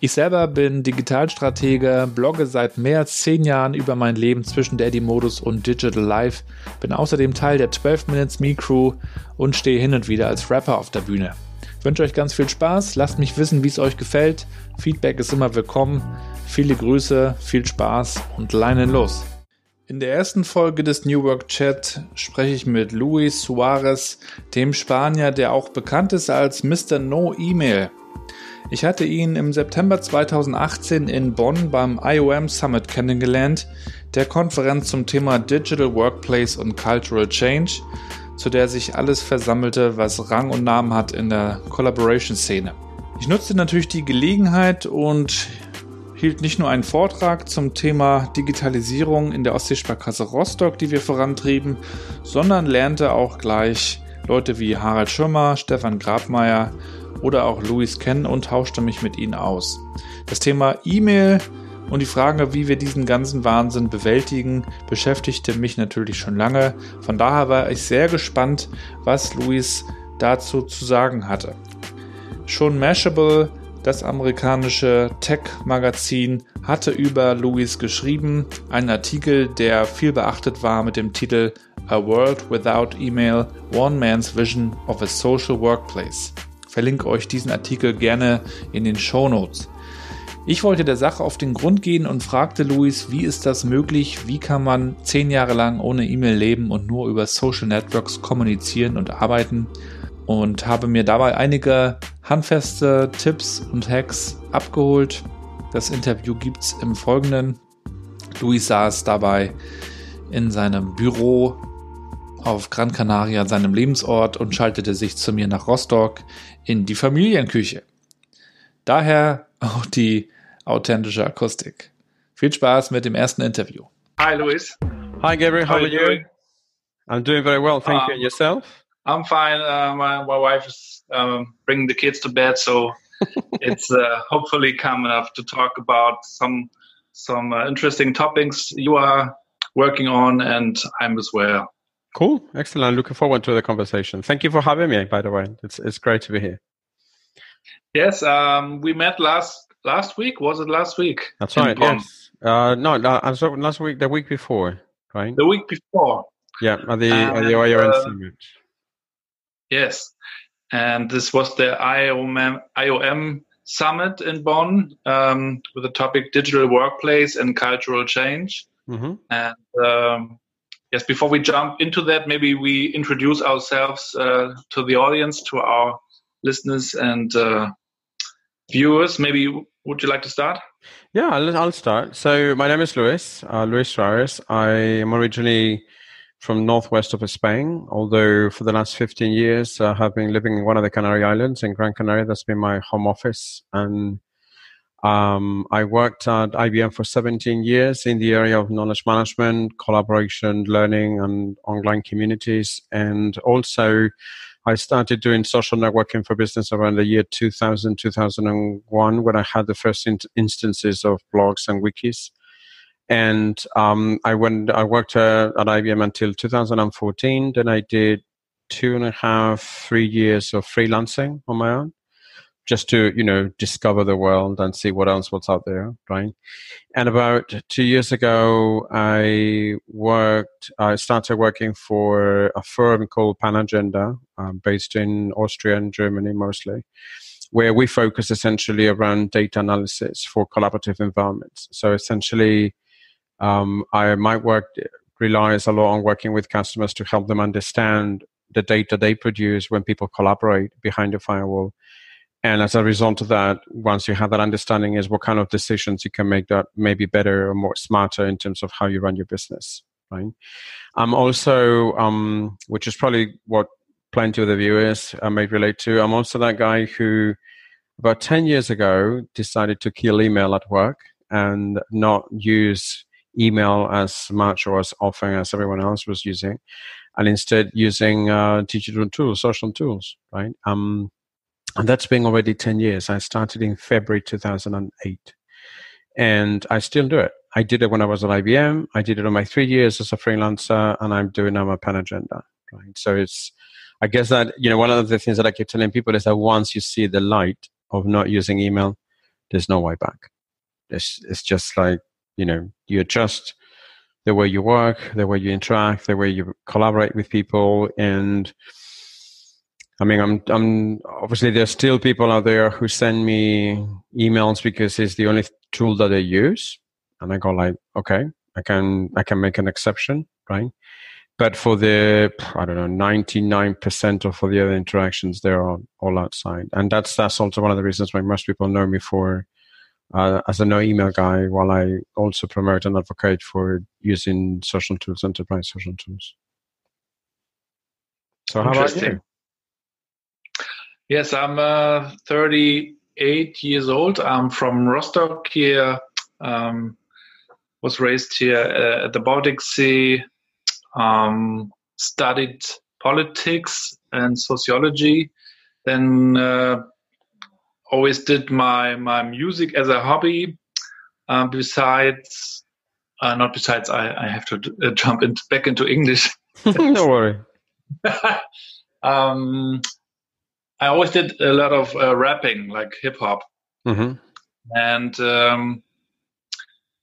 Ich selber bin Digitalstratege, blogge seit mehr als zehn Jahren über mein Leben zwischen Daddy-Modus und Digital Life, bin außerdem Teil der 12 Minutes Me Crew und stehe hin und wieder als Rapper auf der Bühne. Ich wünsche euch ganz viel Spaß, lasst mich wissen, wie es euch gefällt. Feedback ist immer willkommen. Viele Grüße, viel Spaß und leinen los. In der ersten Folge des New Work Chat spreche ich mit Luis Suarez, dem Spanier, der auch bekannt ist als Mr. No Email. Ich hatte ihn im September 2018 in Bonn beim IOM Summit kennengelernt, der Konferenz zum Thema Digital Workplace und Cultural Change, zu der sich alles versammelte, was Rang und Namen hat in der Collaboration-Szene. Ich nutzte natürlich die Gelegenheit und hielt nicht nur einen Vortrag zum Thema Digitalisierung in der Ostseesparkasse Rostock, die wir vorantrieben, sondern lernte auch gleich Leute wie Harald Schirmer, Stefan Grabmeier oder auch Louis kennen und tauschte mich mit ihnen aus. Das Thema E-Mail und die Frage, wie wir diesen ganzen Wahnsinn bewältigen, beschäftigte mich natürlich schon lange. Von daher war ich sehr gespannt, was Louis dazu zu sagen hatte. Schon Mashable, das amerikanische Tech-Magazin, hatte über Louis geschrieben, einen Artikel, der viel beachtet war mit dem Titel A World Without Email, One Man's Vision of a Social Workplace verlinke euch diesen Artikel gerne in den Show Notes. Ich wollte der Sache auf den Grund gehen und fragte Luis, wie ist das möglich? Wie kann man zehn Jahre lang ohne E-Mail leben und nur über Social Networks kommunizieren und arbeiten? Und habe mir dabei einige handfeste Tipps und Hacks abgeholt. Das Interview gibt es im Folgenden. Luis saß dabei in seinem Büro auf Gran Canaria, seinem Lebensort, und schaltete sich zu mir nach Rostock in die Familienküche. Daher auch die authentische Akustik. Viel Spaß mit dem ersten Interview. Hi, Luis. Hi, Gabriel. How, How are you? Doing? I'm doing very well, thank um, you. And yourself? I'm fine. Uh, my, my wife is um, bringing the kids to bed, so it's uh, hopefully calm enough to talk about some some uh, interesting topics you are working on, and I'm as well. Cool, excellent. Looking forward to the conversation. Thank you for having me. By the way, it's it's great to be here. Yes, um, we met last last week. Was it last week? That's right. Yes. Uh, no, I'm sorry last week, the week before, right? The week before. Yeah, at the and, at the IOM uh, summit. Yes, and this was the IOM IOM summit in Bonn um, with the topic digital workplace and cultural change. Mm-hmm. And um, yes, before we jump into that, maybe we introduce ourselves uh, to the audience, to our listeners and uh, viewers. Maybe would you like to start? Yeah, I'll, I'll start. So my name is Luis, uh, Luis Suarez. I am originally from northwest of Spain, although for the last 15 years I have been living in one of the Canary Islands in Gran Canaria. That's been my home office. And um, I worked at IBM for 17 years in the area of knowledge management, collaboration, learning, and online communities. And also, I started doing social networking for business around the year 2000, 2001, when I had the first in- instances of blogs and wikis. And um, I went, I worked uh, at IBM until 2014. Then I did two and a half, three years of freelancing on my own just to you know discover the world and see what else was out there right and about two years ago i worked i started working for a firm called panagenda um, based in austria and germany mostly where we focus essentially around data analysis for collaborative environments so essentially um, i might work relies a lot on working with customers to help them understand the data they produce when people collaborate behind the firewall. And as a result of that, once you have that understanding, is what kind of decisions you can make that maybe better or more smarter in terms of how you run your business. Right. I'm also, um, which is probably what plenty of the viewers uh, may relate to. I'm also that guy who, about 10 years ago, decided to kill email at work and not use email as much or as often as everyone else was using, and instead using uh, digital tools, social tools, right? Um, and that's been already 10 years. I started in February 2008, and I still do it. I did it when I was at IBM. I did it on my three years as a freelancer, and I'm doing it on my panagenda, right? So it's, I guess that, you know, one of the things that I keep telling people is that once you see the light of not using email, there's no way back. It's, it's just like you know you adjust the way you work the way you interact the way you collaborate with people and i mean i'm i'm obviously there's still people out there who send me emails because it's the only tool that they use and i go like okay i can i can make an exception right but for the i don't know 99% of for the other interactions they're all, all outside and that's that's also one of the reasons why most people know me for uh, as a no email guy while I also promote and advocate for using social tools, enterprise social tools. So how about you? Yes, I'm uh, 38 years old. I'm from Rostock here. Um, was raised here uh, at the Baltic Sea. Um, studied politics and sociology. Then uh, always did my my music as a hobby. Um, besides, uh, not besides, I, I have to uh, jump in, back into English. Don't worry. um, I always did a lot of uh, rapping, like hip hop, mm-hmm. and um,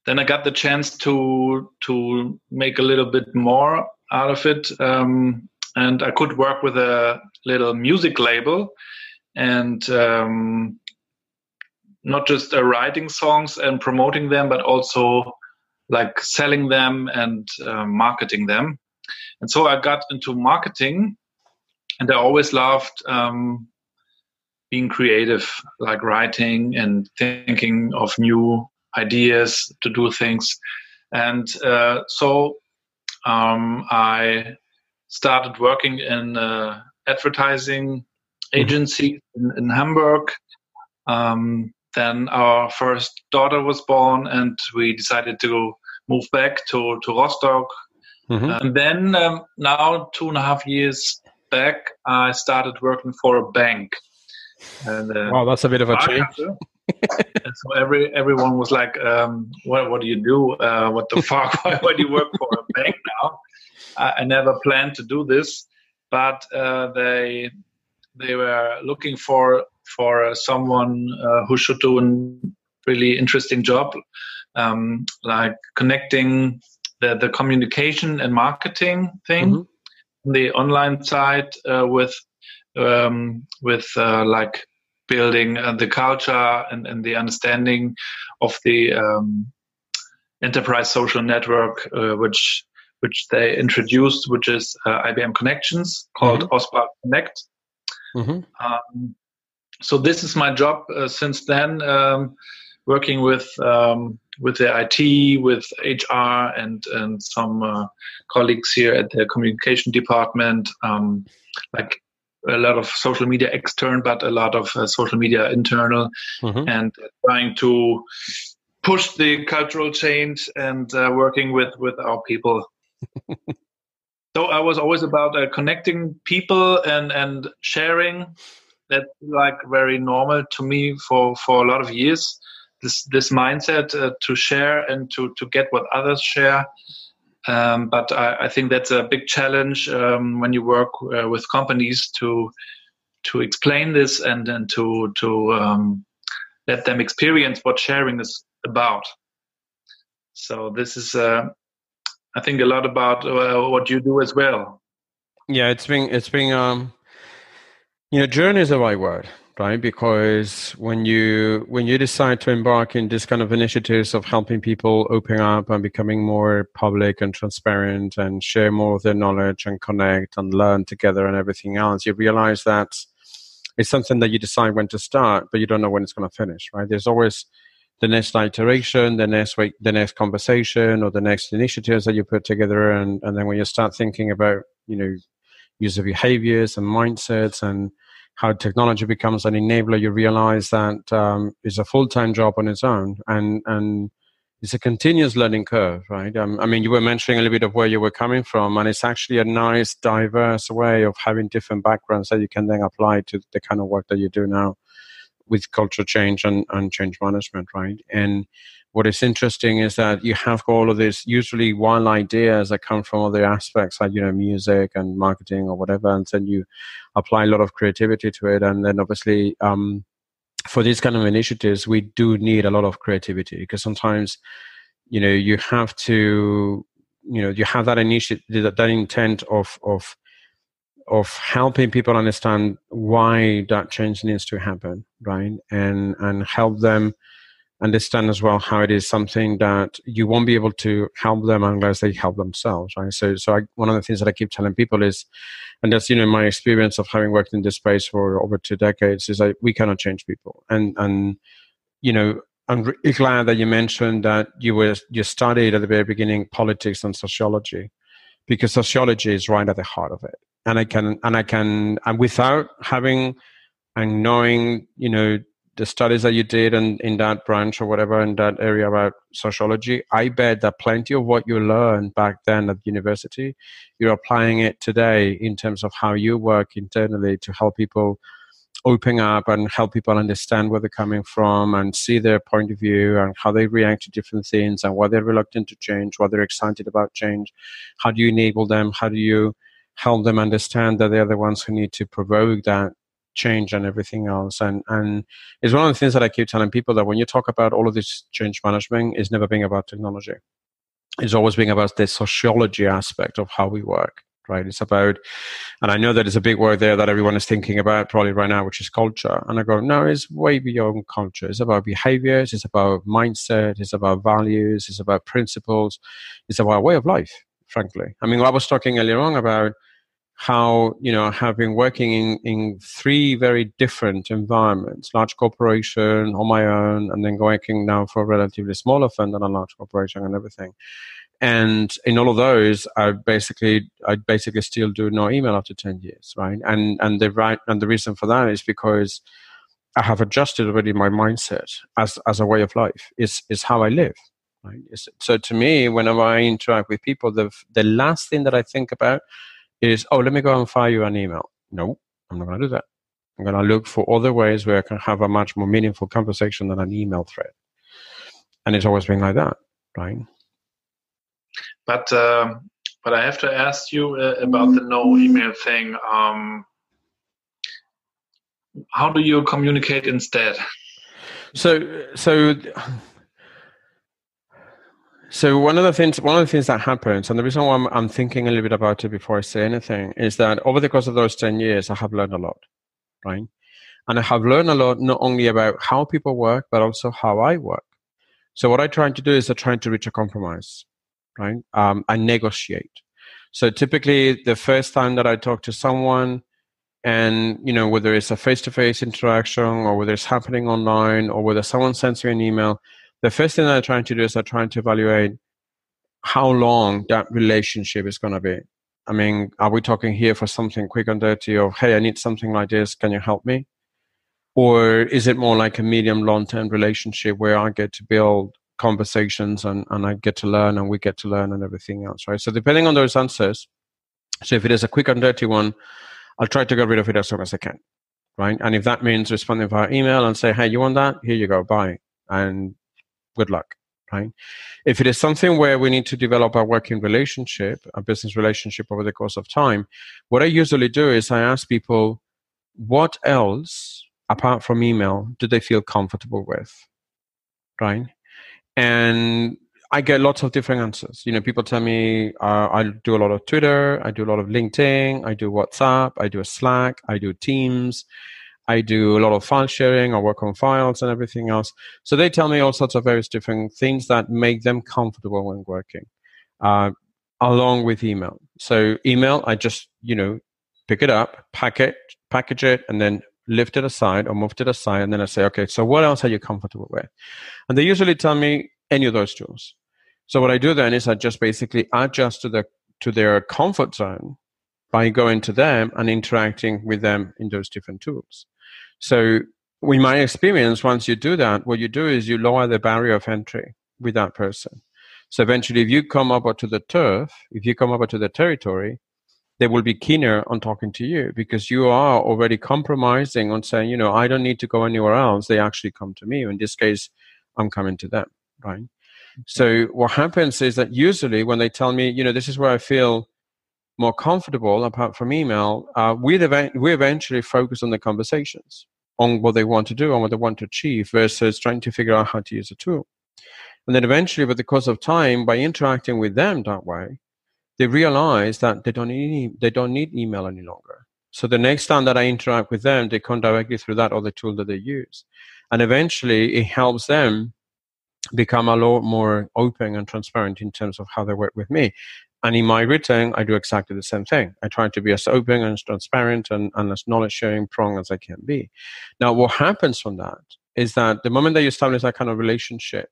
then I got the chance to to make a little bit more out of it, um, and I could work with a little music label, and um, not just uh, writing songs and promoting them, but also like selling them and uh, marketing them. And so I got into marketing, and I always loved um, being creative, like writing and thinking of new ideas to do things. And uh, so um, I started working in uh, advertising mm-hmm. agency in, in Hamburg. Um, then our first daughter was born, and we decided to move back to to Rostock. Mm-hmm. And then um, now two and a half years back, I started working for a bank. And, uh, wow, that's a bit of a change. and so every everyone was like, um, "What what do you do? Uh, what the fuck? why, why do you work for a bank now?" I, I never planned to do this, but uh, they they were looking for for uh, someone uh, who should do a really interesting job, um, like connecting the, the communication and marketing thing, mm-hmm. the online side uh, with um, with uh, like building uh, the culture and, and, the understanding of the um, enterprise social network, uh, which which they introduced, which is IBM Connections, called mm-hmm. OSPA Connect. Mm-hmm. Um, so this is my job uh, since then, um, working with um, with the IT, with HR, and and some uh, colleagues here at the communication department, um, like a lot of social media external, but a lot of uh, social media internal, mm-hmm. and trying to push the cultural change and uh, working with with our people. so I was always about uh, connecting people and and sharing that's like very normal to me for for a lot of years. This this mindset uh, to share and to to get what others share. Um, but I, I, think that's a big challenge um, when you work uh, with companies to to explain this and and to to um, let them experience what sharing is about. So this is, uh, I think, a lot about uh, what you do as well. Yeah, it's been it's been um, you know, journey is the right word, right? Because when you when you decide to embark in this kind of initiatives of helping people open up and becoming more public and transparent and share more of their knowledge and connect and learn together and everything else, you realize that it's something that you decide when to start, but you don't know when it's going to finish, right? There's always the next iteration, the next the next conversation, or the next initiatives that you put together, and and then when you start thinking about you know user behaviors and mindsets and how technology becomes an enabler, you realize that um, it's a full time job on its own, and and it's a continuous learning curve, right? Um, I mean, you were mentioning a little bit of where you were coming from, and it's actually a nice, diverse way of having different backgrounds that you can then apply to the kind of work that you do now with culture change and, and change management, right? And what is interesting is that you have all of these usually wild ideas that come from other aspects like you know music and marketing or whatever and then you apply a lot of creativity to it and then obviously um, for these kind of initiatives we do need a lot of creativity because sometimes you know you have to you know you have that initiative that, that intent of of of helping people understand why that change needs to happen, right? And and help them understand as well how it is something that you won't be able to help them unless they help themselves, right? So so I, one of the things that I keep telling people is, and that's you know my experience of having worked in this space for over two decades is that we cannot change people, and and you know I'm really glad that you mentioned that you were you studied at the very beginning politics and sociology, because sociology is right at the heart of it and I can and I can and without having and knowing you know the studies that you did in, in that branch or whatever in that area about sociology, I bet that plenty of what you learned back then at university, you're applying it today in terms of how you work internally to help people open up and help people understand where they're coming from and see their point of view and how they react to different things and why they're reluctant to change, why they're excited about change. How do you enable them? How do you help them understand that they're the ones who need to provoke that change and everything else. And and it's one of the things that I keep telling people that when you talk about all of this change management, it's never being about technology. It's always being about the sociology aspect of how we work. Right? It's about, and I know that it's a big word there that everyone is thinking about probably right now, which is culture. And I go, no, it's way beyond culture. It's about behaviors. It's about mindset. It's about values. It's about principles. It's about way of life frankly. I mean, I was talking earlier on about how, you know, having working in, in three very different environments, large corporation, on my own, and then working now for a relatively smaller firm than a large corporation and everything. And in all of those, I basically, I basically still do no email after 10 years, right? And, and the right, and the reason for that is because I have adjusted already my mindset as, as a way of life. Is is how I live. Right? So to me, whenever I interact with people, the the last thing that I think about is, oh, let me go and fire you an email. No, I'm not going to do that. I'm going to look for other ways where I can have a much more meaningful conversation than an email thread. And it's always been like that, right? But um, but I have to ask you uh, about the no email thing. Um, how do you communicate instead? So so so one of the things, one of the things that happens, and the reason why I'm, I'm, thinking a little bit about it before I say anything, is that over the course of those ten years, I have learned a lot, right? And I have learned a lot not only about how people work, but also how I work. So what I'm trying to do is I'm trying to reach a compromise, right? Um, and negotiate. So typically, the first time that I talk to someone, and you know whether it's a face-to-face interaction or whether it's happening online or whether someone sends you an email the first thing I'm trying to do is I'm trying to evaluate how long that relationship is going to be. I mean, are we talking here for something quick and dirty of, hey, I need something like this, can you help me? Or is it more like a medium long term relationship where I get to build conversations and, and I get to learn and we get to learn and everything else, right? So depending on those answers, so if it is a quick and dirty one, I'll try to get rid of it as soon as I can, right? And if that means responding via email and say, hey, you want that? Here you go, bye. And good luck right? If it is something where we need to develop a working relationship a business relationship over the course of time what i usually do is i ask people what else apart from email do they feel comfortable with? Right? And i get lots of different answers. You know people tell me uh, i do a lot of twitter i do a lot of linkedin i do whatsapp i do a slack i do teams I do a lot of file sharing. I work on files and everything else. So they tell me all sorts of various different things that make them comfortable when working, uh, along with email. So email, I just you know pick it up, pack it, package it, and then lift it aside or move it aside. And then I say, okay, so what else are you comfortable with? And they usually tell me any of those tools. So what I do then is I just basically adjust to the to their comfort zone by going to them and interacting with them in those different tools. So, in my experience, once you do that, what you do is you lower the barrier of entry with that person. So eventually, if you come over to the turf, if you come over to the territory, they will be keener on talking to you because you are already compromising on saying, you know, I don't need to go anywhere else. They actually come to me. In this case, I'm coming to them, right? So what happens is that usually when they tell me, you know, this is where I feel more comfortable apart from email, uh, we, ev- we eventually focus on the conversations, on what they want to do on what they want to achieve versus trying to figure out how to use a tool. And then eventually, with the course of time, by interacting with them that way, they realize that they don't need, they don't need email any longer. So the next time that I interact with them, they come directly through that other tool that they use. And eventually it helps them become a lot more open and transparent in terms of how they work with me. And in my written, I do exactly the same thing. I try to be as open and as transparent and, and as knowledge sharing prong as I can be. Now, what happens from that is that the moment that you establish that kind of relationship,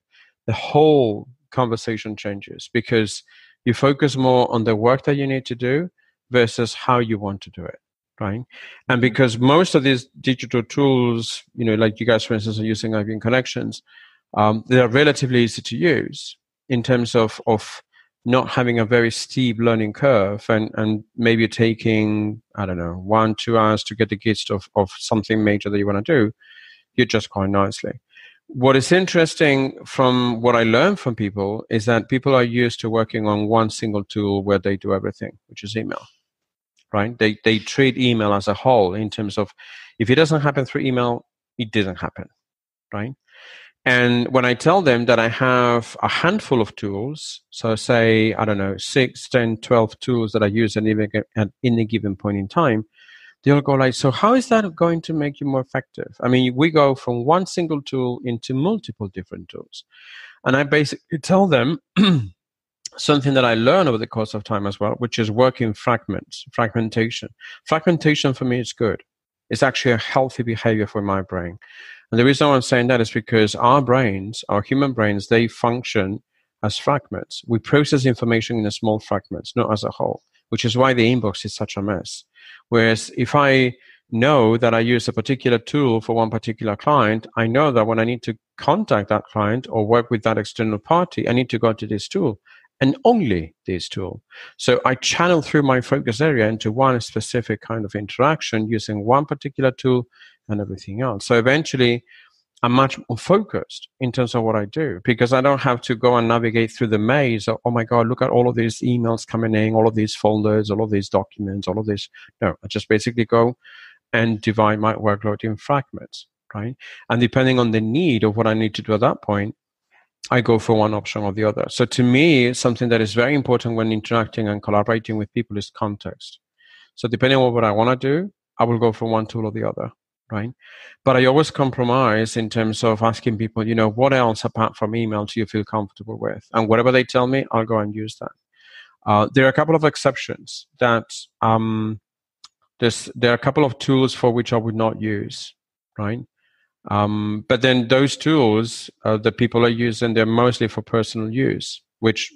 the whole conversation changes because you focus more on the work that you need to do versus how you want to do it right and mm-hmm. because most of these digital tools you know like you guys for instance are using IBM connections um, they are relatively easy to use in terms of, of not having a very steep learning curve and, and maybe taking, I don't know, one, two hours to get the gist of, of something major that you want to do, you just quite nicely. What is interesting from what I learn from people is that people are used to working on one single tool where they do everything, which is email. Right? They they treat email as a whole in terms of if it doesn't happen through email, it didn't happen. Right? And when I tell them that I have a handful of tools, so say, I don't know, six, 10, 12 tools that I use at any given point in time, they'll go like, so how is that going to make you more effective? I mean, we go from one single tool into multiple different tools. And I basically tell them something that I learned over the course of time as well, which is working fragments, fragmentation. Fragmentation for me is good. It's actually a healthy behavior for my brain. And the reason I'm saying that is because our brains, our human brains, they function as fragments. We process information in small fragments, not as a whole, which is why the inbox is such a mess. Whereas if I know that I use a particular tool for one particular client, I know that when I need to contact that client or work with that external party, I need to go to this tool and only this tool. So I channel through my focus area into one specific kind of interaction using one particular tool and everything else. So eventually, I'm much more focused in terms of what I do because I don't have to go and navigate through the maze of, oh my God, look at all of these emails coming in, all of these folders, all of these documents, all of this. No, I just basically go and divide my workload in fragments, right? And depending on the need of what I need to do at that point, I go for one option or the other. So to me, something that is very important when interacting and collaborating with people is context. So depending on what I want to do, I will go for one tool or the other right? But I always compromise in terms of asking people, you know, what else apart from email do you feel comfortable with? And whatever they tell me, I'll go and use that. Uh, there are a couple of exceptions that um, there's, there are a couple of tools for which I would not use, right? Um, but then those tools uh, that people are using, they're mostly for personal use, which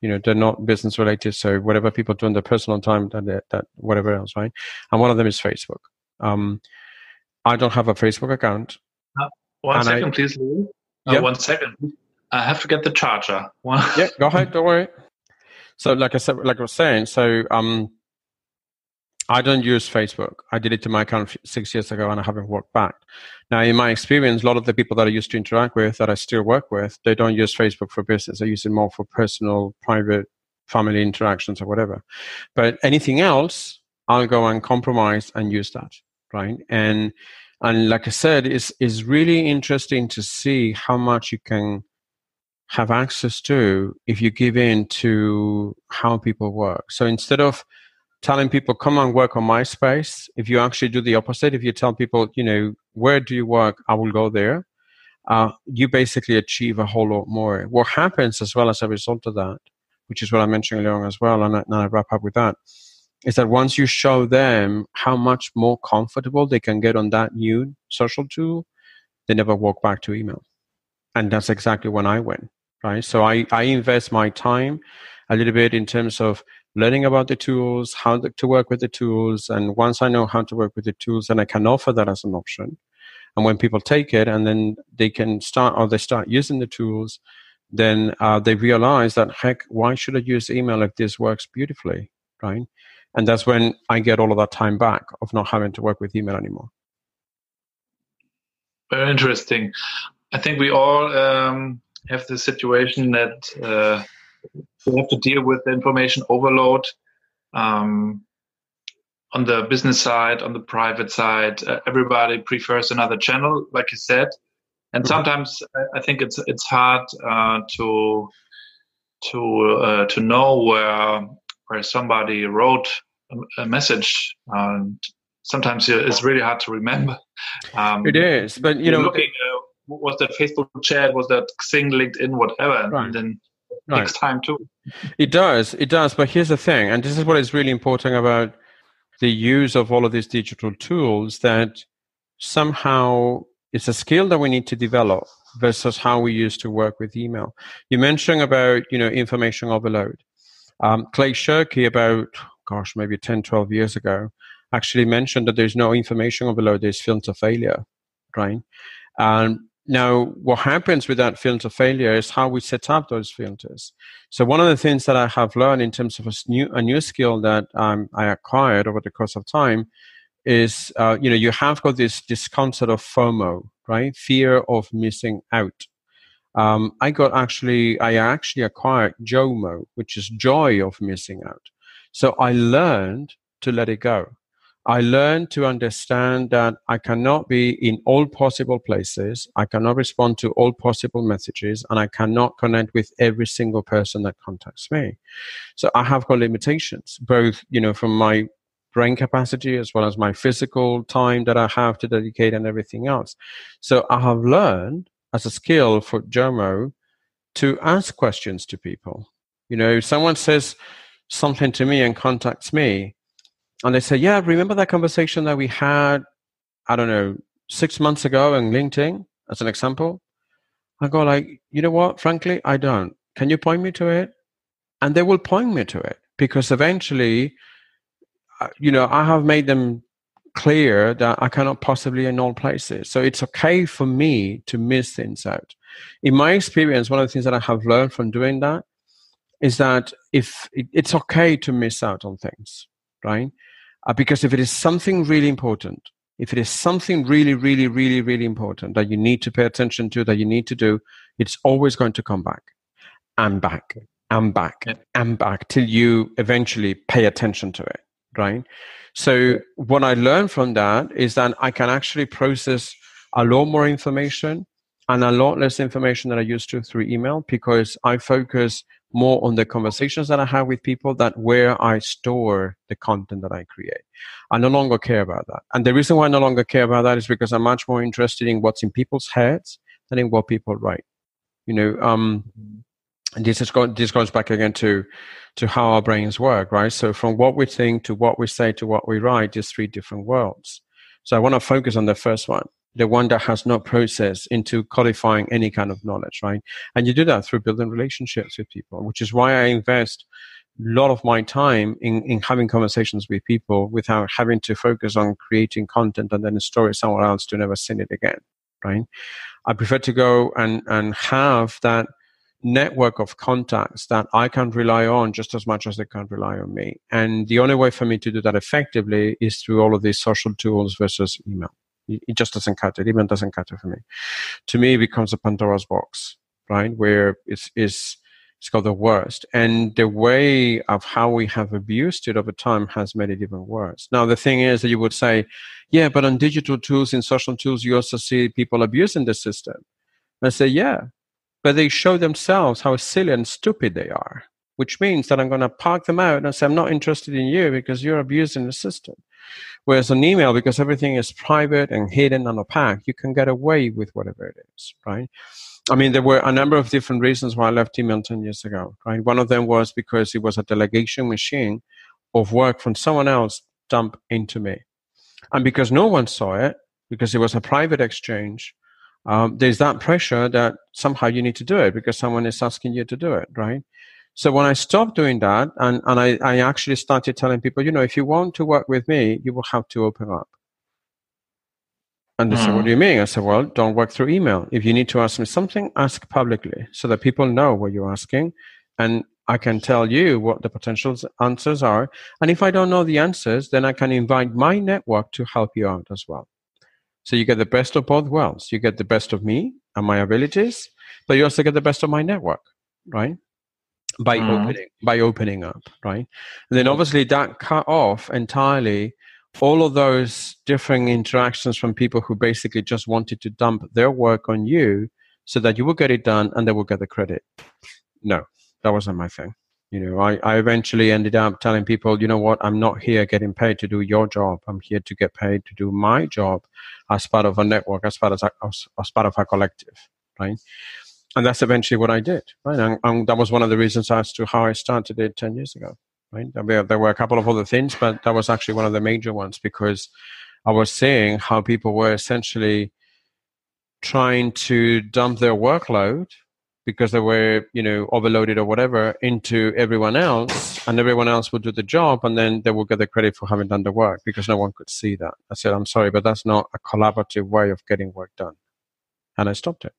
you know they're not business related. So whatever people do in their personal time, that that whatever else, right? And one of them is Facebook. Um, I don't have a Facebook account. Uh, one second, I, please, Luis. Uh, yeah. One second. I have to get the charger. Yeah, go ahead. Don't worry. So, like I said, like I was saying, so um, I don't use Facebook. I deleted my account six years ago, and I haven't worked back. Now, in my experience, a lot of the people that I used to interact with, that I still work with, they don't use Facebook for business. They use it more for personal, private, family interactions or whatever. But anything else, I'll go and compromise and use that right? And and like I said, it's is really interesting to see how much you can have access to if you give in to how people work. So instead of telling people come and work on MySpace. If you actually do the opposite, if you tell people, you know, where do you work? I will go there. Uh, you basically achieve a whole lot more. What happens as well as a result of that, which is what I mentioned earlier as well, and I, and I wrap up with that, is that once you show them how much more comfortable they can get on that new social tool, they never walk back to email. And that's exactly when I went, right? So I, I invest my time a little bit in terms of learning about the tools, how to work with the tools. And once I know how to work with the tools, then I can offer that as an option. And when people take it and then they can start or they start using the tools, then uh, they realize that, heck, why should I use email if this works beautifully, right? And that's when I get all of that time back of not having to work with email anymore. Very interesting. I think we all um, have the situation that uh, we have to deal with the information overload um, on the business side, on the private side. Uh, everybody prefers another channel, like you said, and mm-hmm. sometimes I think it's it's hard uh, to to uh, to know where where somebody wrote a, a message. And sometimes it's really hard to remember. Um, it is, but you know, looking, uh, was that Facebook chat, was that Xing, LinkedIn, whatever, right. and then next time too. It does, it does. But here's the thing, and this is what is really important about the use of all of these digital tools that somehow it's a skill that we need to develop versus how we used to work with email. You mentioned about you know information overload. Um, Clay Shirky about gosh maybe 10, 12 years ago actually mentioned that there's no information overload. There's filter failure, right? And now, what happens with that filter failure is how we set up those filters. So, one of the things that I have learned in terms of a new, a new skill that um, I acquired over the course of time is, uh, you know, you have got this this concept of FOMO, right? Fear of missing out. Um, I got actually, I actually acquired JOMO, which is joy of missing out. So I learned to let it go. I learned to understand that I cannot be in all possible places. I cannot respond to all possible messages and I cannot connect with every single person that contacts me. So I have got limitations, both, you know, from my brain capacity as well as my physical time that I have to dedicate and everything else. So I have learned as a skill for JOMO to ask questions to people. You know, if someone says something to me and contacts me, and they say, "Yeah, remember that conversation that we had? I don't know, six months ago in LinkedIn, as an example." I go like, "You know what? Frankly, I don't. Can you point me to it?" And they will point me to it because eventually, uh, you know, I have made them clear that I cannot possibly in all places. So it's okay for me to miss things out. In my experience, one of the things that I have learned from doing that is that if it's okay to miss out on things, right? Uh, because if it is something really important, if it is something really, really, really, really important that you need to pay attention to, that you need to do, it's always going to come back and back and back yeah. and back till you eventually pay attention to it, right? So, what I learned from that is that I can actually process a lot more information and a lot less information than I used to through email because I focus more on the conversations that I have with people that where I store the content that I create. I no longer care about that. And the reason why I no longer care about that is because I'm much more interested in what's in people's heads than in what people write. You know, um, and this is go- this goes back again to to how our brains work, right? So from what we think to what we say to what we write is three different worlds. So I want to focus on the first one the one that has not processed into codifying any kind of knowledge, right? And you do that through building relationships with people, which is why I invest a lot of my time in, in having conversations with people without having to focus on creating content and then store it somewhere else to never see it again, right? I prefer to go and, and have that network of contacts that I can rely on just as much as they can rely on me. And the only way for me to do that effectively is through all of these social tools versus email. It just doesn't cut it. Even doesn't cut it for me. To me, it becomes a Pandora's box, right? Where it's, it's, it's got the worst. And the way of how we have abused it over time has made it even worse. Now, the thing is that you would say, yeah, but on digital tools, in social tools, you also see people abusing the system. I say, yeah, but they show themselves how silly and stupid they are, which means that I'm going to park them out and say, I'm not interested in you because you're abusing the system. Whereas on email, because everything is private and hidden and opaque, you can get away with whatever it is, right? I mean, there were a number of different reasons why I left email 10 years ago, right? One of them was because it was a delegation machine of work from someone else dumped into me. And because no one saw it, because it was a private exchange, um, there's that pressure that somehow you need to do it because someone is asking you to do it, right? So when I stopped doing that, and, and I, I actually started telling people, you know, if you want to work with me, you will have to open up. And they mm. said, What do you hmm. mean? I said, Well, don't work through email. If you need to ask me something, ask publicly so that people know what you're asking. And I can tell you what the potential answers are. And if I don't know the answers, then I can invite my network to help you out as well. So you get the best of both worlds. You get the best of me and my abilities, but you also get the best of my network, right? By mm. opening, by opening up, right? And then obviously that cut off entirely all of those different interactions from people who basically just wanted to dump their work on you so that you will get it done and they will get the credit. No, that wasn't my thing. You know, I, I eventually ended up telling people, you know what, I'm not here getting paid to do your job. I'm here to get paid to do my job as part of a network, as part of a, as, as part of a collective, right? And that's eventually what I did, right? And, and that was one of the reasons as to how I started it 10 years ago right? There were a couple of other things, but that was actually one of the major ones because I was seeing how people were essentially trying to dump their workload because they were, you know, overloaded or whatever into everyone else, and everyone else would do the job, and then they would get the credit for having done the work because no one could see that. I said, "I'm sorry, but that's not a collaborative way of getting work done," and I stopped it.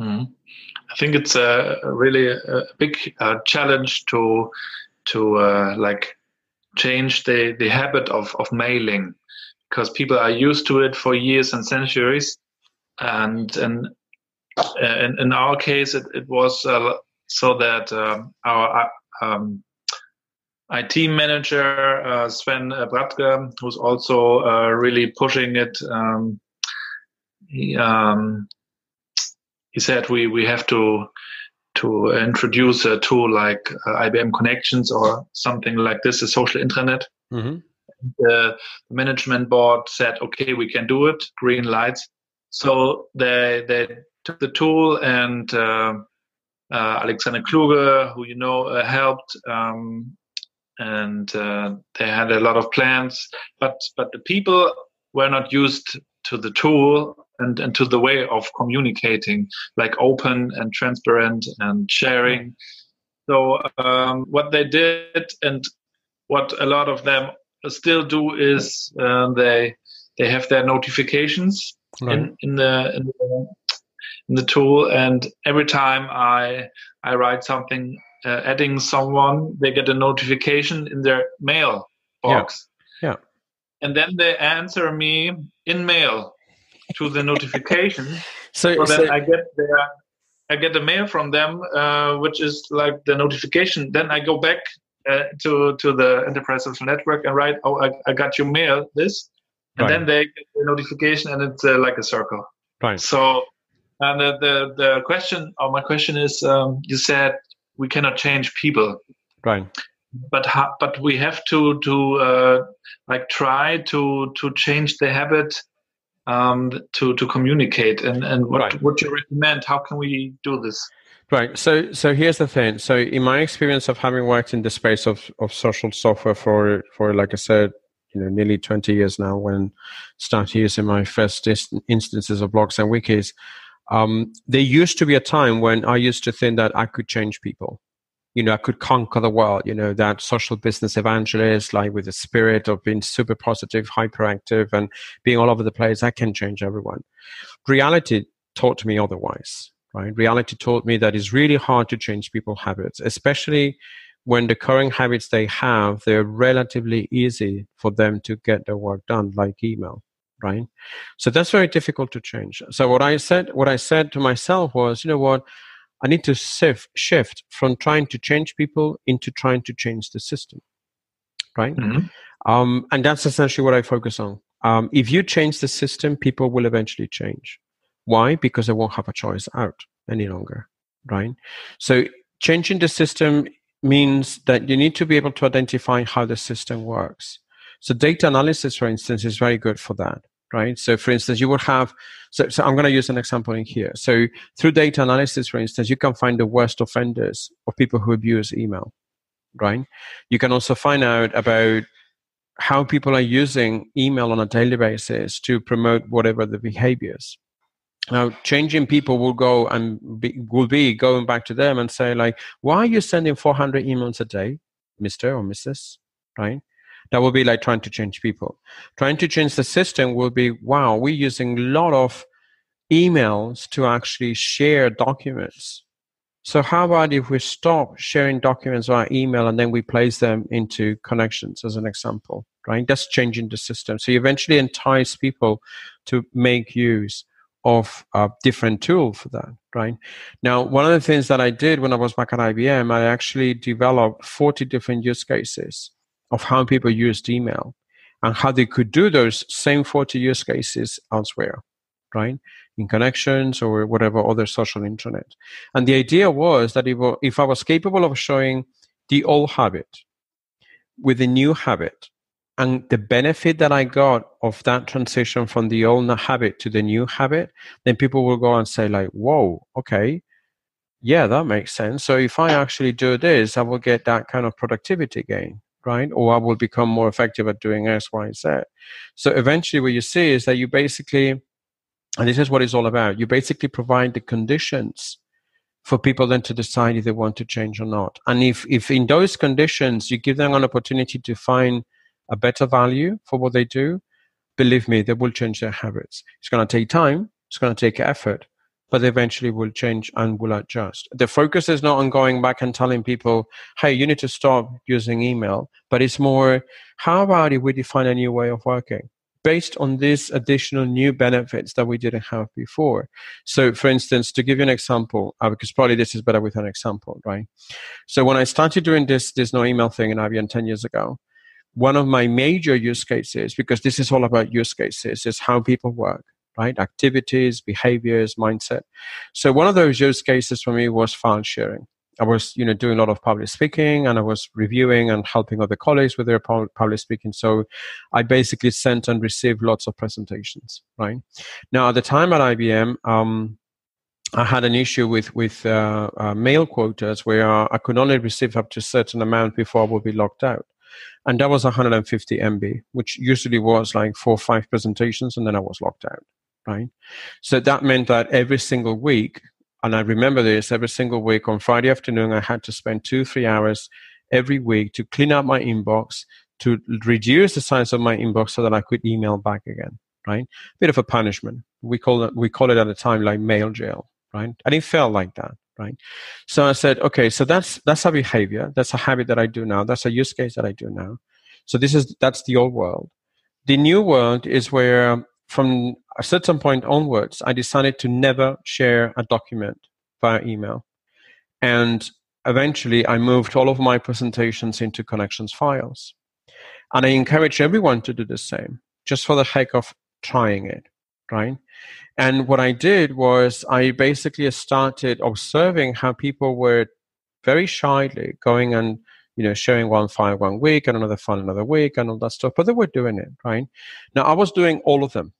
Mm. I think it's a really a big uh, challenge to to uh, like change the the habit of of mailing because people are used to it for years and centuries, and and uh, in, our case it, it was uh, so that um, our uh, um, IT manager uh, Sven Bratke, who's also really pushing it. Um, he, um, he said we we have to to introduce a tool like uh, IBM Connections or something like this, a social intranet. Mm-hmm. The management board said, "Okay, we can do it. Green lights." So they they took the tool and uh, uh, Alexander Kluge, who you know, uh, helped. Um, and uh, they had a lot of plans, but but the people were not used to the tool and, and to the way of communicating, like open and transparent and sharing. So um, what they did and what a lot of them still do is uh, they they have their notifications right. in, in the, in the in the tool, and every time I I write something uh, adding someone, they get a notification in their mail box. Yeah. yeah. And then they answer me in mail to the notification. so, so then so, I get the I get the mail from them, uh, which is like the notification. Then I go back uh, to to the enterprise social network and write, "Oh, I, I got your mail." This, and right. then they get the notification, and it's uh, like a circle. Right. So, and the the, the question, or my question is, um, you said we cannot change people. Right. But ha- but we have to to uh, like try to to change the habit um, to to communicate. And and what right. would you recommend how can we do this? Right. So so here's the thing. So in my experience of having worked in the space of of social software for for like i said you know nearly 20 years now when started using my first instances of blogs and wikis um, there used to be a time when i used to think that i could change people you know, I could conquer the world, you know, that social business evangelist, like with the spirit of being super positive, hyperactive, and being all over the place, I can change everyone. Reality taught me otherwise, right? Reality taught me that it's really hard to change people's habits, especially when the current habits they have, they're relatively easy for them to get their work done, like email, right? So that's very difficult to change. So what I said, what I said to myself was, you know what? I need to shift, shift from trying to change people into trying to change the system. Right? Mm-hmm. Um, and that's essentially what I focus on. Um, if you change the system, people will eventually change. Why? Because they won't have a choice out any longer. Right? So changing the system means that you need to be able to identify how the system works. So data analysis, for instance, is very good for that, right? So for instance, you would have, so, so I'm going to use an example in here. So through data analysis, for instance, you can find the worst offenders of people who abuse email, right? You can also find out about how people are using email on a daily basis to promote whatever the behaviors. Now, changing people will go and be, will be going back to them and say like, "Why are you sending 400 emails a day, Mister or Mrs.?" Right? That will be like trying to change people. Trying to change the system will be, "Wow, we're using a lot of emails to actually share documents so how about if we stop sharing documents via email and then we place them into connections as an example, right? That's changing the system. So you eventually entice people to make use of a different tool for that, right? Now, one of the things that I did when I was back at IBM, I actually developed 40 different use cases of how people used email and how they could do those same 40 use cases elsewhere, right? in connections or whatever other social internet. And the idea was that if, if I was capable of showing the old habit with the new habit and the benefit that I got of that transition from the old habit to the new habit, then people will go and say like, whoa, okay, yeah, that makes sense. So if I actually do this, I will get that kind of productivity gain right? Or I will become more effective at doing X, Y, Z. So eventually, what you see is that you basically and this is what it's all about. You basically provide the conditions for people then to decide if they want to change or not. And if, if in those conditions you give them an opportunity to find a better value for what they do, believe me, they will change their habits. It's going to take time, it's going to take effort, but eventually will change and will adjust. The focus is not on going back and telling people, hey, you need to stop using email, but it's more, how about if we define a new way of working? based on these additional new benefits that we didn't have before. So, for instance, to give you an example, uh, because probably this is better with an example, right? So, when I started doing this this no email thing in IBM ten years ago, one of my major use cases, because this is all about use cases, is how people work, right? Activities, behaviors, mindset. So, one of those use cases for me was file sharing. I was, you know, doing a lot of public speaking and I was reviewing and helping other colleagues with their public speaking. So I basically sent and received lots of presentations, right? Now, at the time at IBM, um, I had an issue with, with uh, uh, mail quotas where I could only receive up to a certain amount before I would be locked out. And that was 150 MB, which usually was like four or five presentations, and then I was locked out, right? So that meant that every single week and I remember this every single week on Friday afternoon, I had to spend two, three hours every week to clean up my inbox, to reduce the size of my inbox so that I could email back again, right? Bit of a punishment. We call it, we call it at the time like mail jail, right? And it felt like that, right? So I said, okay, so that's, that's a behavior. That's a habit that I do now. That's a use case that I do now. So this is, that's the old world. The new world is where from a certain point onwards, I decided to never share a document via email. And eventually, I moved all of my presentations into connections files. And I encourage everyone to do the same, just for the heck of trying it, right? And what I did was I basically started observing how people were very shyly going and you know, sharing one file one week and another file another week and all that stuff, but they were doing it, right? Now, I was doing all of them.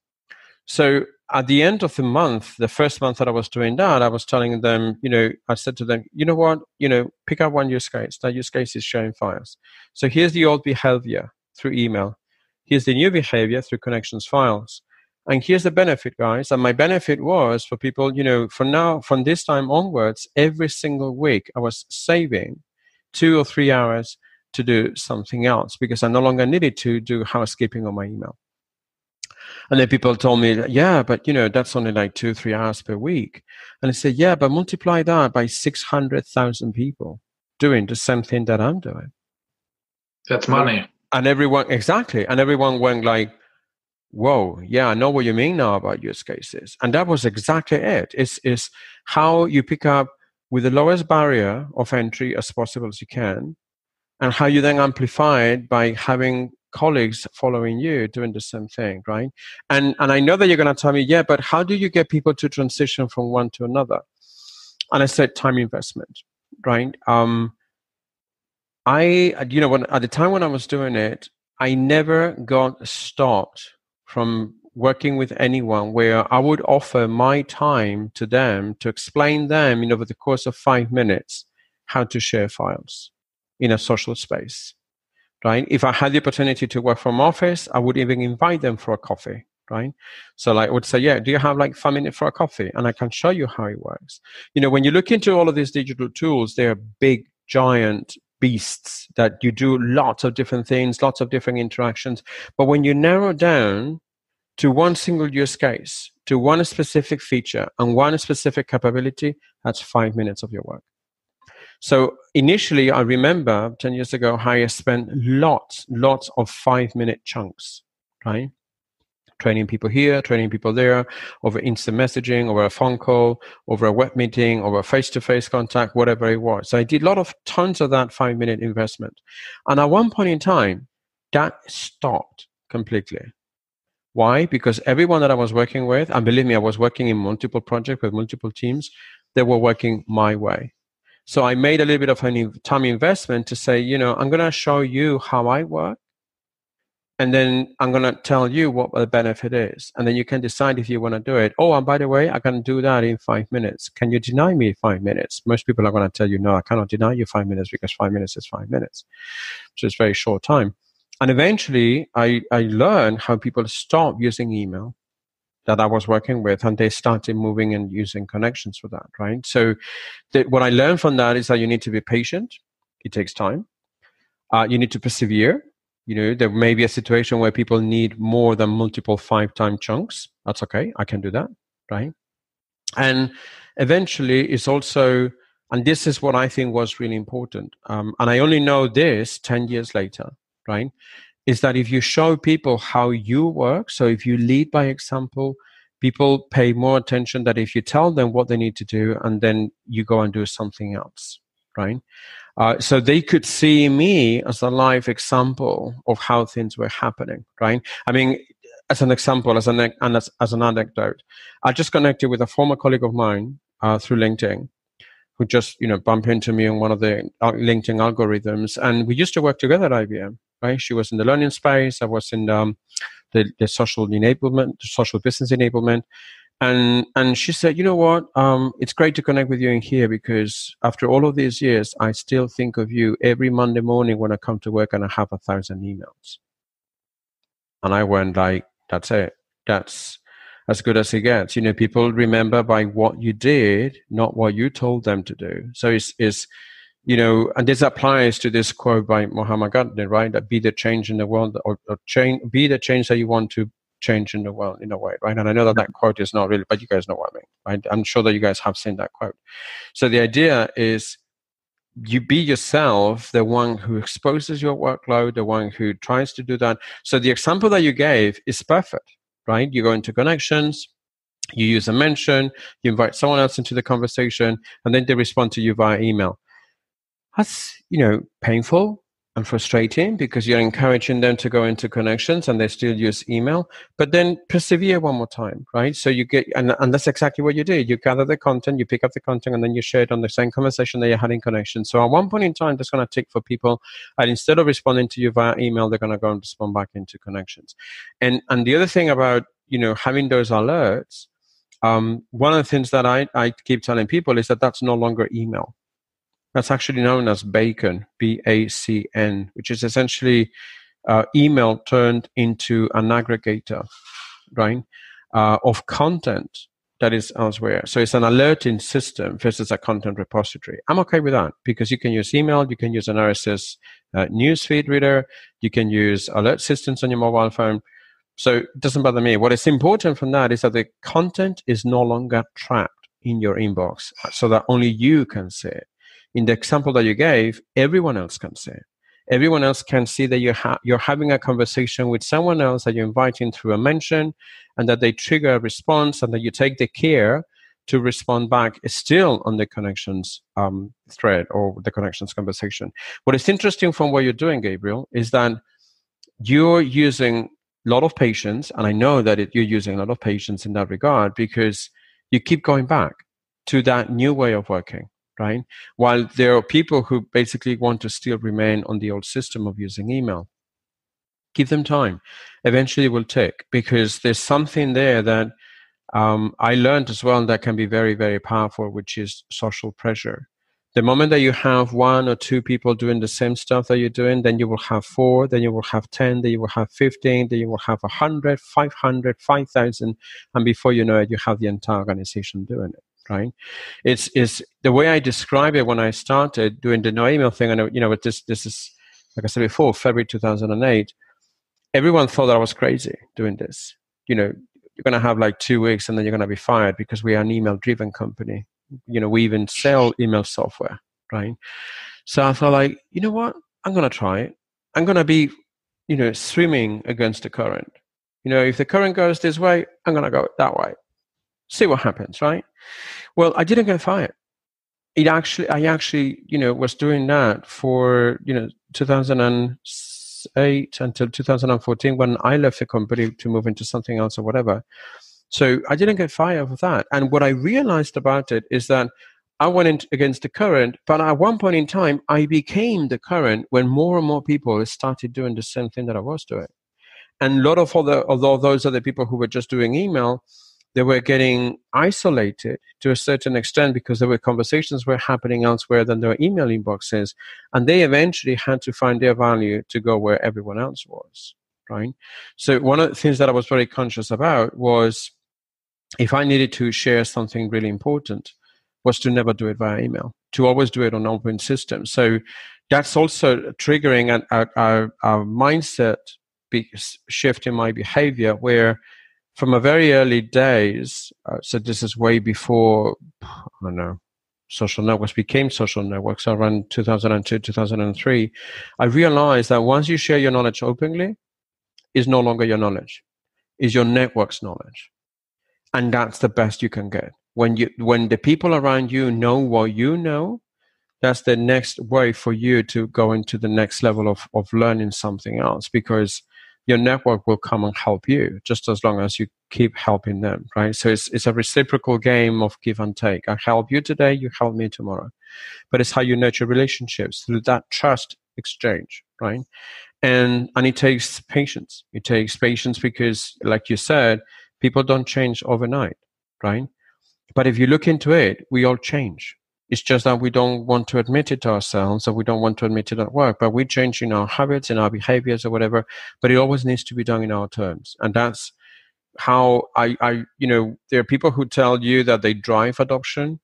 So at the end of the month, the first month that I was doing that, I was telling them, you know, I said to them, you know what, you know, pick up one use case. That use case is sharing files. So here's the old behavior through email. Here's the new behavior through connections files. And here's the benefit, guys. And my benefit was for people, you know, from now, from this time onwards, every single week, I was saving two or three hours to do something else because I no longer needed to do housekeeping on my email. And then people told me, yeah, but you know, that's only like two, three hours per week. And I said, yeah, but multiply that by 600,000 people doing the same thing that I'm doing. That's money. And everyone, exactly. And everyone went like, whoa, yeah, I know what you mean now about use cases. And that was exactly it. It's, it's how you pick up with the lowest barrier of entry as possible as you can and how you then amplify it by having colleagues following you doing the same thing, right? And and I know that you're going to tell me, yeah, but how do you get people to transition from one to another? And I said time investment. right? Um, I, you know, when at the time when I was doing it, I never got stopped from working with anyone where I would offer my time to them to explain them in over the course of five minutes how to share files in a social space. Right? If I had the opportunity to work from office, I would even invite them for a coffee. Right? So like I would say, yeah, do you have like five minutes for a coffee? And I can show you how it works. You know, when you look into all of these digital tools, they're big, giant beasts that you do lots of different things, lots of different interactions. But when you narrow down to one single use case, to one specific feature and one specific capability, that's five minutes of your work. So initially, I remember 10 years ago, how I spent lots, lots of five minute chunks, right? Training people here, training people there, over instant messaging, over a phone call, over a web meeting, over face to face contact, whatever it was. So I did a lot of tons of that five minute investment. And at one point in time, that stopped completely. Why? Because everyone that I was working with, and believe me, I was working in multiple projects with multiple teams, they were working my way. So I made a little bit of a time investment to say, you know, I'm going to show you how I work. And then I'm going to tell you what the benefit is. And then you can decide if you want to do it. Oh, and by the way, I can do that in five minutes. Can you deny me five minutes? Most people are going to tell you, no, I cannot deny you five minutes because five minutes is five minutes. So it's very short time and eventually I, I learned how people stop using email that I was working with and they started moving and using connections for that, right? So what I learned from that is that you need to be patient. It takes time. Uh, you need to persevere. You know, there may be a situation where people need more than multiple five time chunks. That's okay. I can do that, right? And eventually it's also, and this is what I think was really important. Um, and I only know this 10 years later right? Is that if you show people how you work, so if you lead by example, people pay more attention that if you tell them what they need to do and then you go and do something else, right? Uh, so they could see me as a live example of how things were happening, right? I mean, as an example, as an and as, as an anecdote, I just connected with a former colleague of mine uh, through LinkedIn, who just you know bumped into me on one of the uh, LinkedIn algorithms, and we used to work together at IBM right? She was in the learning space. I was in um, the, the social enablement, the social business enablement. And, and she said, you know what? Um, it's great to connect with you in here because after all of these years, I still think of you every Monday morning when I come to work and I have a thousand emails. And I went like, that's it. That's as good as it gets. You know, people remember by what you did, not what you told them to do. So it's, it's you know, and this applies to this quote by Mahatma Gandhi, right? That be the change in the world, or, or change, be the change that you want to change in the world, in a way, right? And I know that that quote is not really, but you guys know what I mean, right? I'm sure that you guys have seen that quote. So the idea is you be yourself, the one who exposes your workload, the one who tries to do that. So the example that you gave is perfect, right? You go into connections, you use a mention, you invite someone else into the conversation, and then they respond to you via email that's you know painful and frustrating because you're encouraging them to go into connections and they still use email. But then persevere one more time right? So you get and, and that's exactly what you do. You gather the content you pick up the content and then you share it on the same conversation that you had in connection. So at one point in time that's going to tick for people and instead of responding to you via email they're going to go and respond back into connections. And and the other thing about you know having those alerts um, one of the things that I, I keep telling people is that that's no longer email that's actually known as Bacon, B A C N, which is essentially uh, email turned into an aggregator, right, uh, of content that is elsewhere. So it's an alerting system versus a content repository. I'm okay with that because you can use email, you can use an RSS uh, newsfeed reader, you can use alert systems on your mobile phone. So it doesn't bother me. What is important from that is that the content is no longer trapped in your inbox so that only you can see it in the example that you gave, everyone else can see. Everyone else can see that you're, ha- you're having a conversation with someone else that you're inviting through a mention and that they trigger a response and that you take the care to respond back still on the connections um, thread or the connections conversation. What is interesting from what you're doing, Gabriel, is that you're using a lot of patience, and I know that it, you're using a lot of patience in that regard because you keep going back to that new way of working right? While there are people who basically want to still remain on the old system of using email. Give them time. Eventually, it will take because there's something there that um, I learned as well that can be very, very powerful, which is social pressure. The moment that you have one or two people doing the same stuff that you're doing, then you will have four, then you will have 10, then you will have 15, then you will have 100, 500, 5,000. And before you know it, you have the entire organization doing it right? It's is the way I describe it when I started doing the no email thing, and you know, with this this is like I said before, February 2008. Everyone thought I was crazy doing this. You know, you're to have like two weeks and then you're to be fired because we are an email driven company. You know, we even sell email software, right? So I thought, like, you know what? I'm to try it. I'm to be, you know, swimming against the current. You know, if the current goes this way, I'm to go that way see what happens, right? Well, I didn't get fired. It actually, I actually, you know, was doing that for, you know, 2008 until 2014 when I left the company to move into something else or whatever. So I didn't get fired for that. And what I realized about it is that I went in against the current, but at one point in time, I became the current when more and more people started doing the same thing that I was doing. And a lot of other, although those are the people who were just doing email, they were getting isolated to a certain extent because there were conversations were happening elsewhere than their email inboxes and they eventually had to find their value to go where everyone else was right? So one of the things that i was very conscious about was if i needed to share something really important was to never do it via email to always do it on an open systems so that's also triggering a, a, a mindset shift in my behavior where from a very early days, uh, so this is way before, I don't know, social networks became social networks around 2002, 2003, I realized that once you share your knowledge openly, is no longer your knowledge, is your network's knowledge. And that's the best you can get. When you when the people around you know what you know, that's the next way for you to go into the next level of, of learning something else because your network will come and help you just as long as you keep helping them, right? So it's, it's a reciprocal game of give and take. I help you today, you help me tomorrow. But it's how you nurture relationships through that trust exchange, right? And, and it takes patience. It takes patience because, like you said, people don't change overnight, right? But if you look into it, we all change. It's just that we don't want to admit it to ourselves or we don't want to admit it at work, but we're changing our habits and our behaviors or whatever, but it always needs to be done in our terms. And that's how I, I, you know, there are people who tell you that they drive adoption.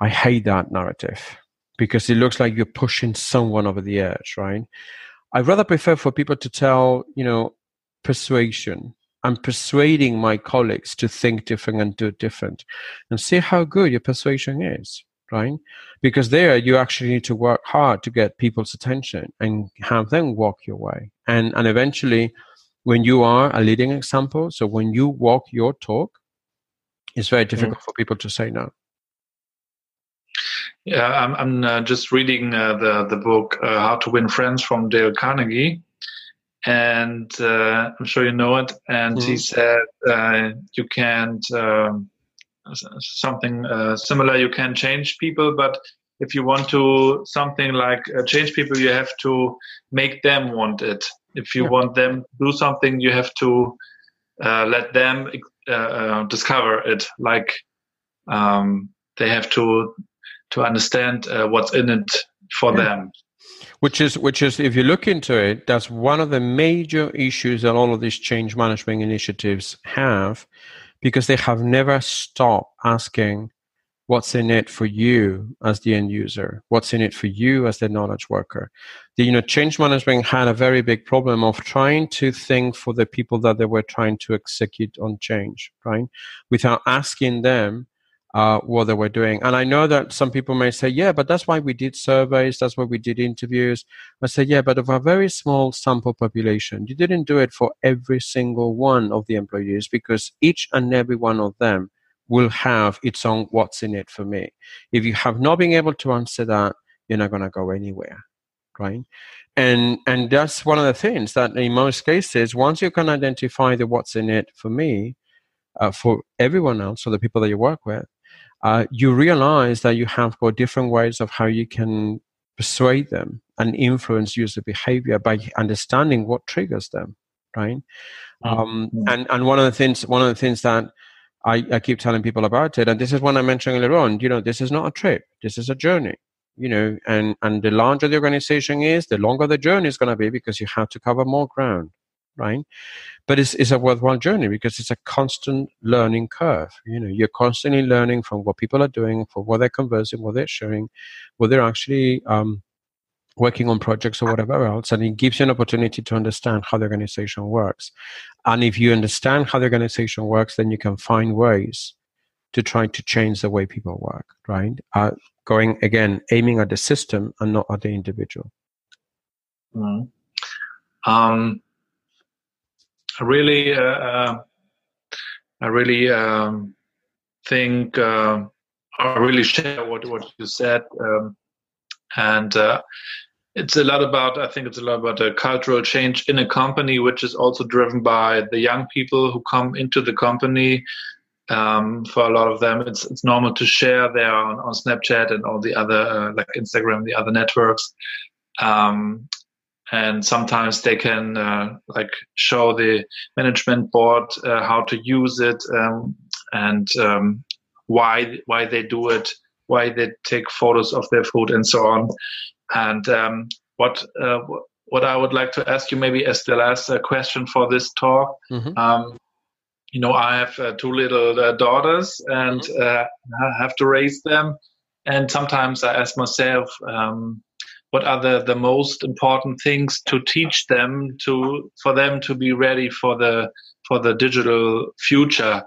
I hate that narrative because it looks like you're pushing someone over the edge, right? I'd rather prefer for people to tell, you know, persuasion. I'm persuading my colleagues to think different and do different and see how good your persuasion is right? Because there you actually need to work hard to get people's attention and have them walk your way. And and eventually when you are a leading example, so when you walk your talk, it's very difficult mm. for people to say no. Yeah, I'm, I'm uh, just reading uh, the the book uh, How to Win Friends from Dale Carnegie, and uh, I'm sure you know it. And mm-hmm. he said uh, you can't um, something uh, similar you can change people but if you want to something like uh, change people you have to make them want it if you yeah. want them to do something you have to uh, let them uh, uh, discover it like um, they have to to understand uh, what's in it for yeah. them which is which is if you look into it that's one of the major issues that all of these change management initiatives have because they have never stopped asking what's in it for you as the end user? What's in it for you as the knowledge worker? The you know change management had a very big problem of trying to think for the people that they were trying to execute on change right? Without asking them uh, what they were doing. And I know that some people may say, yeah, but that's why we did surveys, that's why we did interviews. I say, yeah, but of a very small sample population, you didn't do it for every single one of the employees because each and every one of them will have its own what's in it for me. If you have not been able to answer that, you're not going to go anywhere, right? And and that's one of the things that in most cases, once you can identify the what's in it for me, uh, for everyone else or the people that you work with, uh, you realize that you have got different ways of how you can persuade them and influence user behavior by understanding what triggers them, right? Mm-hmm. Um, and and one of the things one of the things that I, I keep telling people about it, and this is what I mentioned earlier on. You know, this is not a trip. This is a journey. You know, and and the larger the organization is, the longer the journey is going to be because you have to cover more ground, right? But it's it's a worthwhile journey because it's a constant learning curve. You know, you're constantly learning from what people are doing, from what they're conversing, what they're sharing, what they're actually um, working on projects or whatever else and it gives you an opportunity to understand how the organization works and if you understand how the organization works then you can find ways to try to change the way people work right uh, going again aiming at the system and not at the individual mm-hmm. um, really uh, uh, i really um, think uh, i really share what, what you said um, and uh, it's a lot about i think it's a lot about a cultural change in a company which is also driven by the young people who come into the company. Um, for a lot of them it's it's normal to share there on, on snapchat and all the other uh, like instagram the other networks. Um, and sometimes they can uh, like show the management board uh, how to use it um, and um, why why they do it why they take photos of their food and so on and um, what uh, what I would like to ask you maybe as the last uh, question for this talk. Mm-hmm. Um, you know, I have uh, two little uh, daughters and mm-hmm. uh, I have to raise them. And sometimes I ask myself, um, what are the, the most important things to teach them to for them to be ready for the for the digital future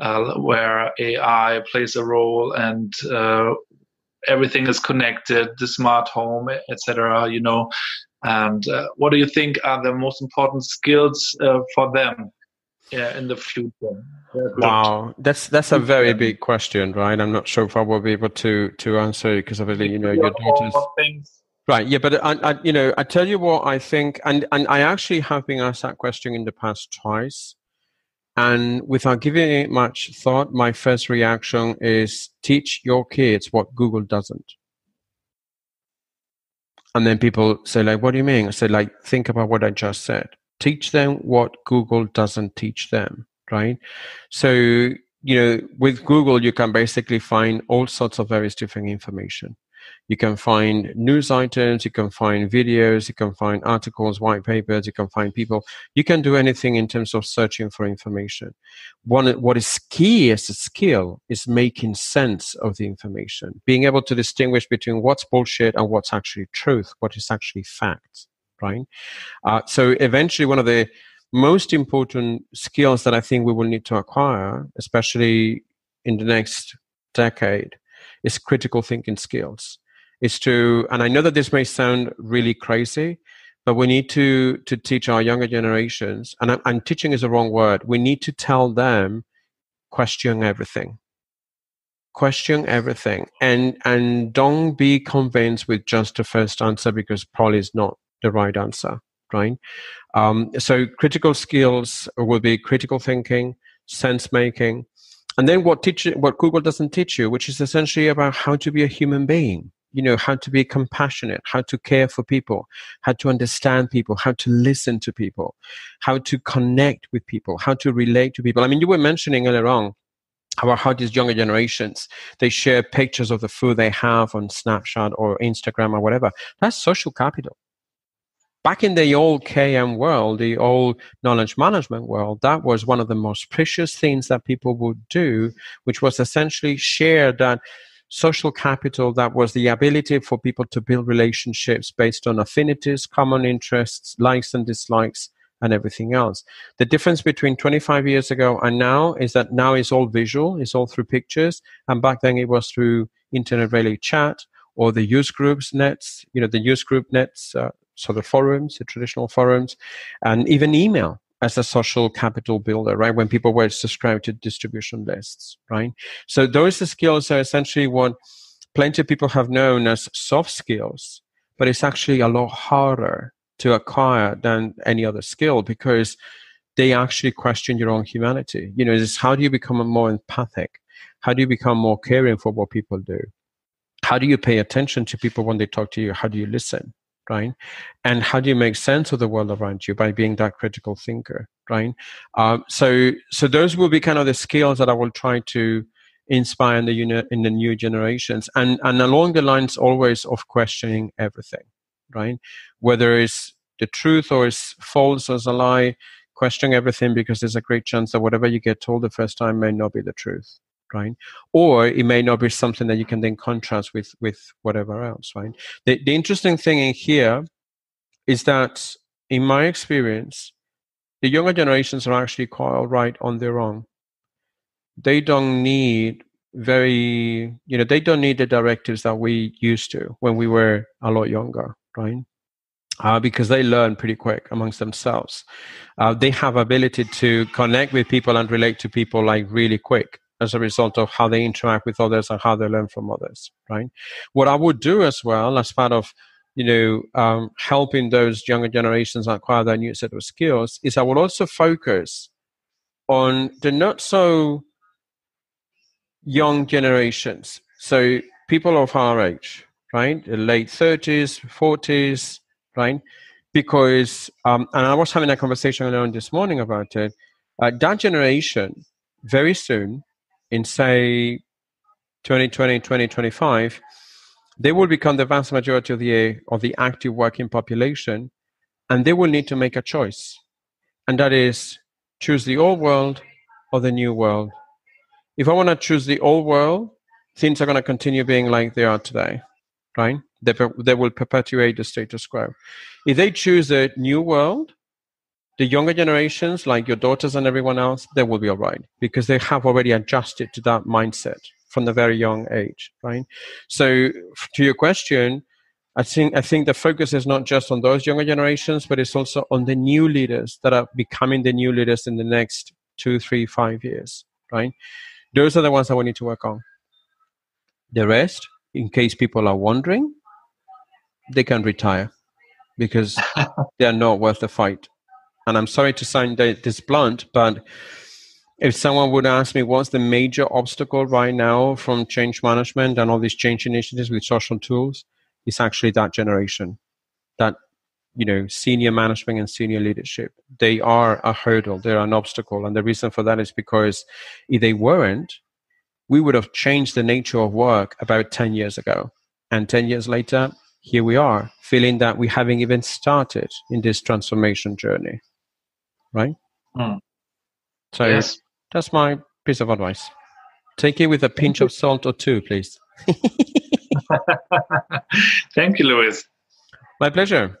uh, where AI plays a role and uh, everything is connected, the smart home, etc. You know, and uh, what do you think are the most important skills uh, for them yeah, in the future? Wow, that's that's a very big question, right? I'm not sure if I will be able to to answer it because obviously, you know, your daughters. Right. Yeah, but I, I, you know, I tell you what I think, and and I actually have been asked that question in the past twice, and without giving it much thought, my first reaction is teach your kids what Google doesn't. And then people say, like, what do you mean? I said, like, think about what I just said. Teach them what Google doesn't teach them, right? So, you know, with Google, you can basically find all sorts of various different information. You can find news items, you can find videos, you can find articles, white papers, you can find people. You can do anything in terms of searching for information. One, what is key as a skill is making sense of the information, being able to distinguish between what's bullshit and what's actually truth, what is actually fact, right? Uh, so eventually, one of the most important skills that I think we will need to acquire, especially in the next decade, is critical thinking skills. Is to and i know that this may sound really crazy but we need to to teach our younger generations and, and teaching is the wrong word we need to tell them question everything. Question everything and and don't be convinced with just the first answer because probably is not the right answer right? Um, so critical skills will be critical thinking sense making and then what teach what google doesn't teach you which is essentially about how to be a human being. You know how to be compassionate how to care for people how to understand people how to listen to people how to connect with people how to relate to people. I mean you were mentioning earlier on about how these younger generations they share pictures of the food they have on snapchat or instagram or whatever. That's social capital back in the old km world the old knowledge management world that was one of the most precious things that people would do which was essentially share that social capital that was the ability for people to build relationships based on affinities, common interests, likes and dislikes, and everything else. The difference between 25 years ago and now is that now it's all visual, it's all through pictures, and back then it was through internet relay chat or the use groups nets, you know, the use group nets, uh, so the forums, the traditional forums, and even email as a social capital builder, right? When people were subscribed to distribution lists, right? So those skills are essentially what plenty of people have known as soft skills, but it's actually a lot harder to acquire than any other skill because they actually question your own humanity. You know, is how do you become more empathic? How do you become more caring for what people do? How do you pay attention to people when they talk to you? How do you listen? Right. And how do you make sense of the world around you by being that critical thinker? Right. Um, so, so those will be kind of the skills that I will try to inspire in the uni- in the new generations and and along the lines always of questioning everything right whether it's the truth or it's false or it's a lie questioning everything because there's a great chance that whatever you get told the first time may not be the truth right? Or it may not be something that you can then contrast with with whatever else right? The, the interesting thing in here is that in my experience the younger generations are actually quite all right on their own. They don't need very you know they don't need the directives that we used to when we were a lot younger right? Uh, because they learn pretty quick amongst themselves. Uh, they have ability to connect with people and relate to people like really quick as a result of how they interact with others and how they learn from others right what i would do as well as part of you know um, helping those younger generations acquire their new set of skills is i will also focus on the not so young generations. So people of our age, right? The late 30s, 40s, right? Because, um, and I was having a conversation alone this morning about it. Uh, that generation, very soon, in say 2020, 2025, they will become the vast majority of the of the active working population, and they will need to make a choice, and that is choose the old world or the new world if I want to choose the old world, things are going to continue being like they are today, right? They, they will perpetuate the status quo. If they choose the new world, the younger generations, like your daughters and everyone else, they will be all right because they have already adjusted to that mindset from the very young age, right? So, to your question, I think I think the focus is not just on those younger generations, but it's also on the new leaders that are becoming the new leaders in the next two, three, five years, right? Those are the ones that we need to work on. The rest, in case people are wondering, they can retire because they are not worth the fight. And I'm sorry to sound this blunt, but if someone would ask me what's the major obstacle right now from change management and all these change initiatives with social tools, it's actually that generation, that you know senior management and senior leadership. They are a hurdle they're an obstacle. And the reason for that is because if they weren't we would have changed the nature of work about 10 years ago. And 10 years later here we are feeling that we haven't even started in this transformation journey right mm. so yes. that's my piece of advice take it with a pinch of salt or two please thank you Luis my pleasure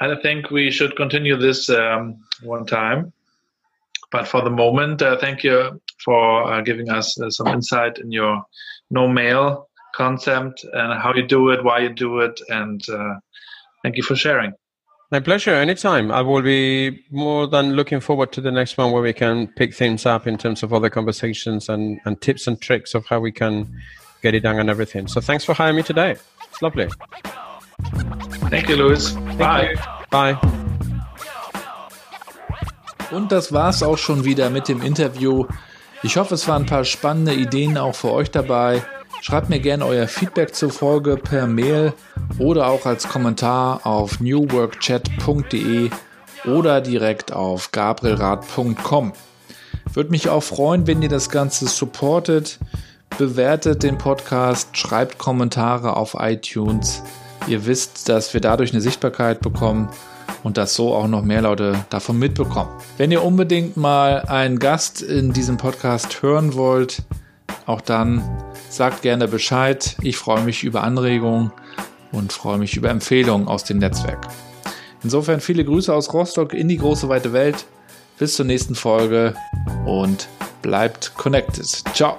I think we should continue this um, one time. But for the moment, uh, thank you for uh, giving us uh, some insight in your no mail concept and how you do it, why you do it, and uh, thank you for sharing. My pleasure. Anytime. I will be more than looking forward to the next one where we can pick things up in terms of other conversations and, and tips and tricks of how we can get it done and everything. So thanks for hiring me today. It's lovely. Thank you, Luis. Bye. Bye. Und das war's auch schon wieder mit dem Interview. Ich hoffe, es waren ein paar spannende Ideen auch für euch dabei. Schreibt mir gerne euer Feedback zur Folge per Mail oder auch als Kommentar auf newworkchat.de oder direkt auf gabrielrad.com. Würde mich auch freuen, wenn ihr das Ganze supportet. Bewertet den Podcast, schreibt Kommentare auf iTunes. Ihr wisst, dass wir dadurch eine Sichtbarkeit bekommen und dass so auch noch mehr Leute davon mitbekommen. Wenn ihr unbedingt mal einen Gast in diesem Podcast hören wollt, auch dann sagt gerne Bescheid. Ich freue mich über Anregungen und freue mich über Empfehlungen aus dem Netzwerk. Insofern viele Grüße aus Rostock in die große weite Welt. Bis zur nächsten Folge und bleibt connected. Ciao.